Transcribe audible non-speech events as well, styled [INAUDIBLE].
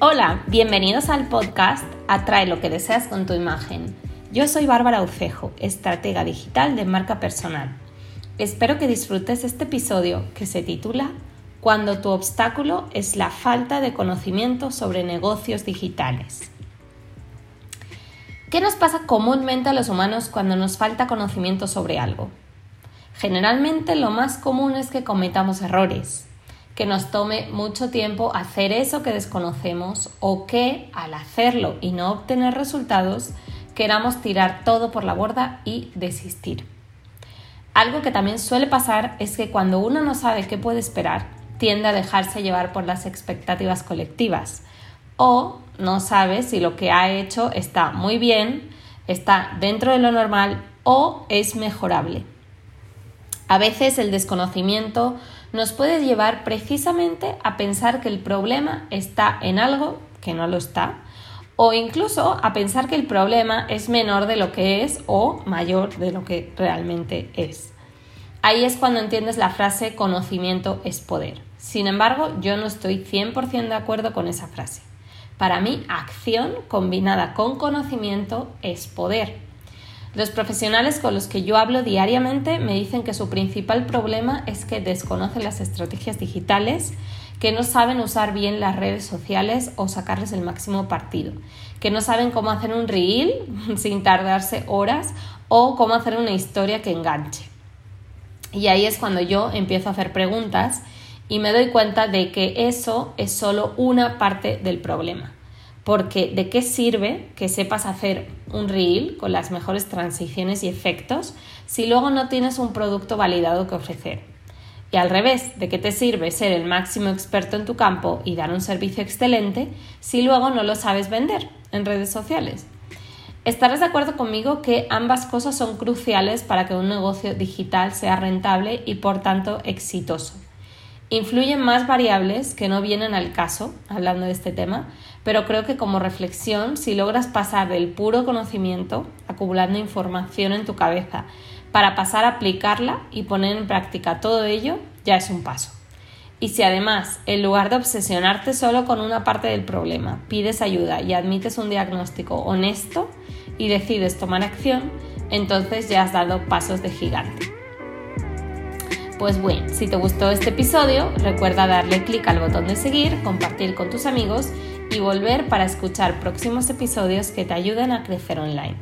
Hola, bienvenidos al podcast Atrae lo que deseas con tu imagen. Yo soy Bárbara Ucejo, estratega digital de marca personal. Espero que disfrutes este episodio que se titula Cuando tu obstáculo es la falta de conocimiento sobre negocios digitales. ¿Qué nos pasa comúnmente a los humanos cuando nos falta conocimiento sobre algo? Generalmente lo más común es que cometamos errores, que nos tome mucho tiempo hacer eso que desconocemos o que al hacerlo y no obtener resultados queramos tirar todo por la borda y desistir. Algo que también suele pasar es que cuando uno no sabe qué puede esperar, tiende a dejarse llevar por las expectativas colectivas o no sabe si lo que ha hecho está muy bien, está dentro de lo normal o es mejorable. A veces el desconocimiento nos puede llevar precisamente a pensar que el problema está en algo que no lo está, o incluso a pensar que el problema es menor de lo que es o mayor de lo que realmente es. Ahí es cuando entiendes la frase conocimiento es poder. Sin embargo, yo no estoy 100% de acuerdo con esa frase. Para mí, acción combinada con conocimiento es poder. Los profesionales con los que yo hablo diariamente me dicen que su principal problema es que desconocen las estrategias digitales, que no saben usar bien las redes sociales o sacarles el máximo partido, que no saben cómo hacer un reel [LAUGHS] sin tardarse horas o cómo hacer una historia que enganche. Y ahí es cuando yo empiezo a hacer preguntas y me doy cuenta de que eso es solo una parte del problema porque ¿de qué sirve que sepas hacer un reel con las mejores transiciones y efectos si luego no tienes un producto validado que ofrecer? Y al revés, ¿de qué te sirve ser el máximo experto en tu campo y dar un servicio excelente si luego no lo sabes vender en redes sociales? Estarás de acuerdo conmigo que ambas cosas son cruciales para que un negocio digital sea rentable y por tanto exitoso. Influyen más variables que no vienen al caso, hablando de este tema, pero creo que como reflexión, si logras pasar del puro conocimiento, acumulando información en tu cabeza, para pasar a aplicarla y poner en práctica todo ello, ya es un paso. Y si además, en lugar de obsesionarte solo con una parte del problema, pides ayuda y admites un diagnóstico honesto y decides tomar acción, entonces ya has dado pasos de gigante. Pues bueno, si te gustó este episodio, recuerda darle clic al botón de seguir, compartir con tus amigos y volver para escuchar próximos episodios que te ayuden a crecer online.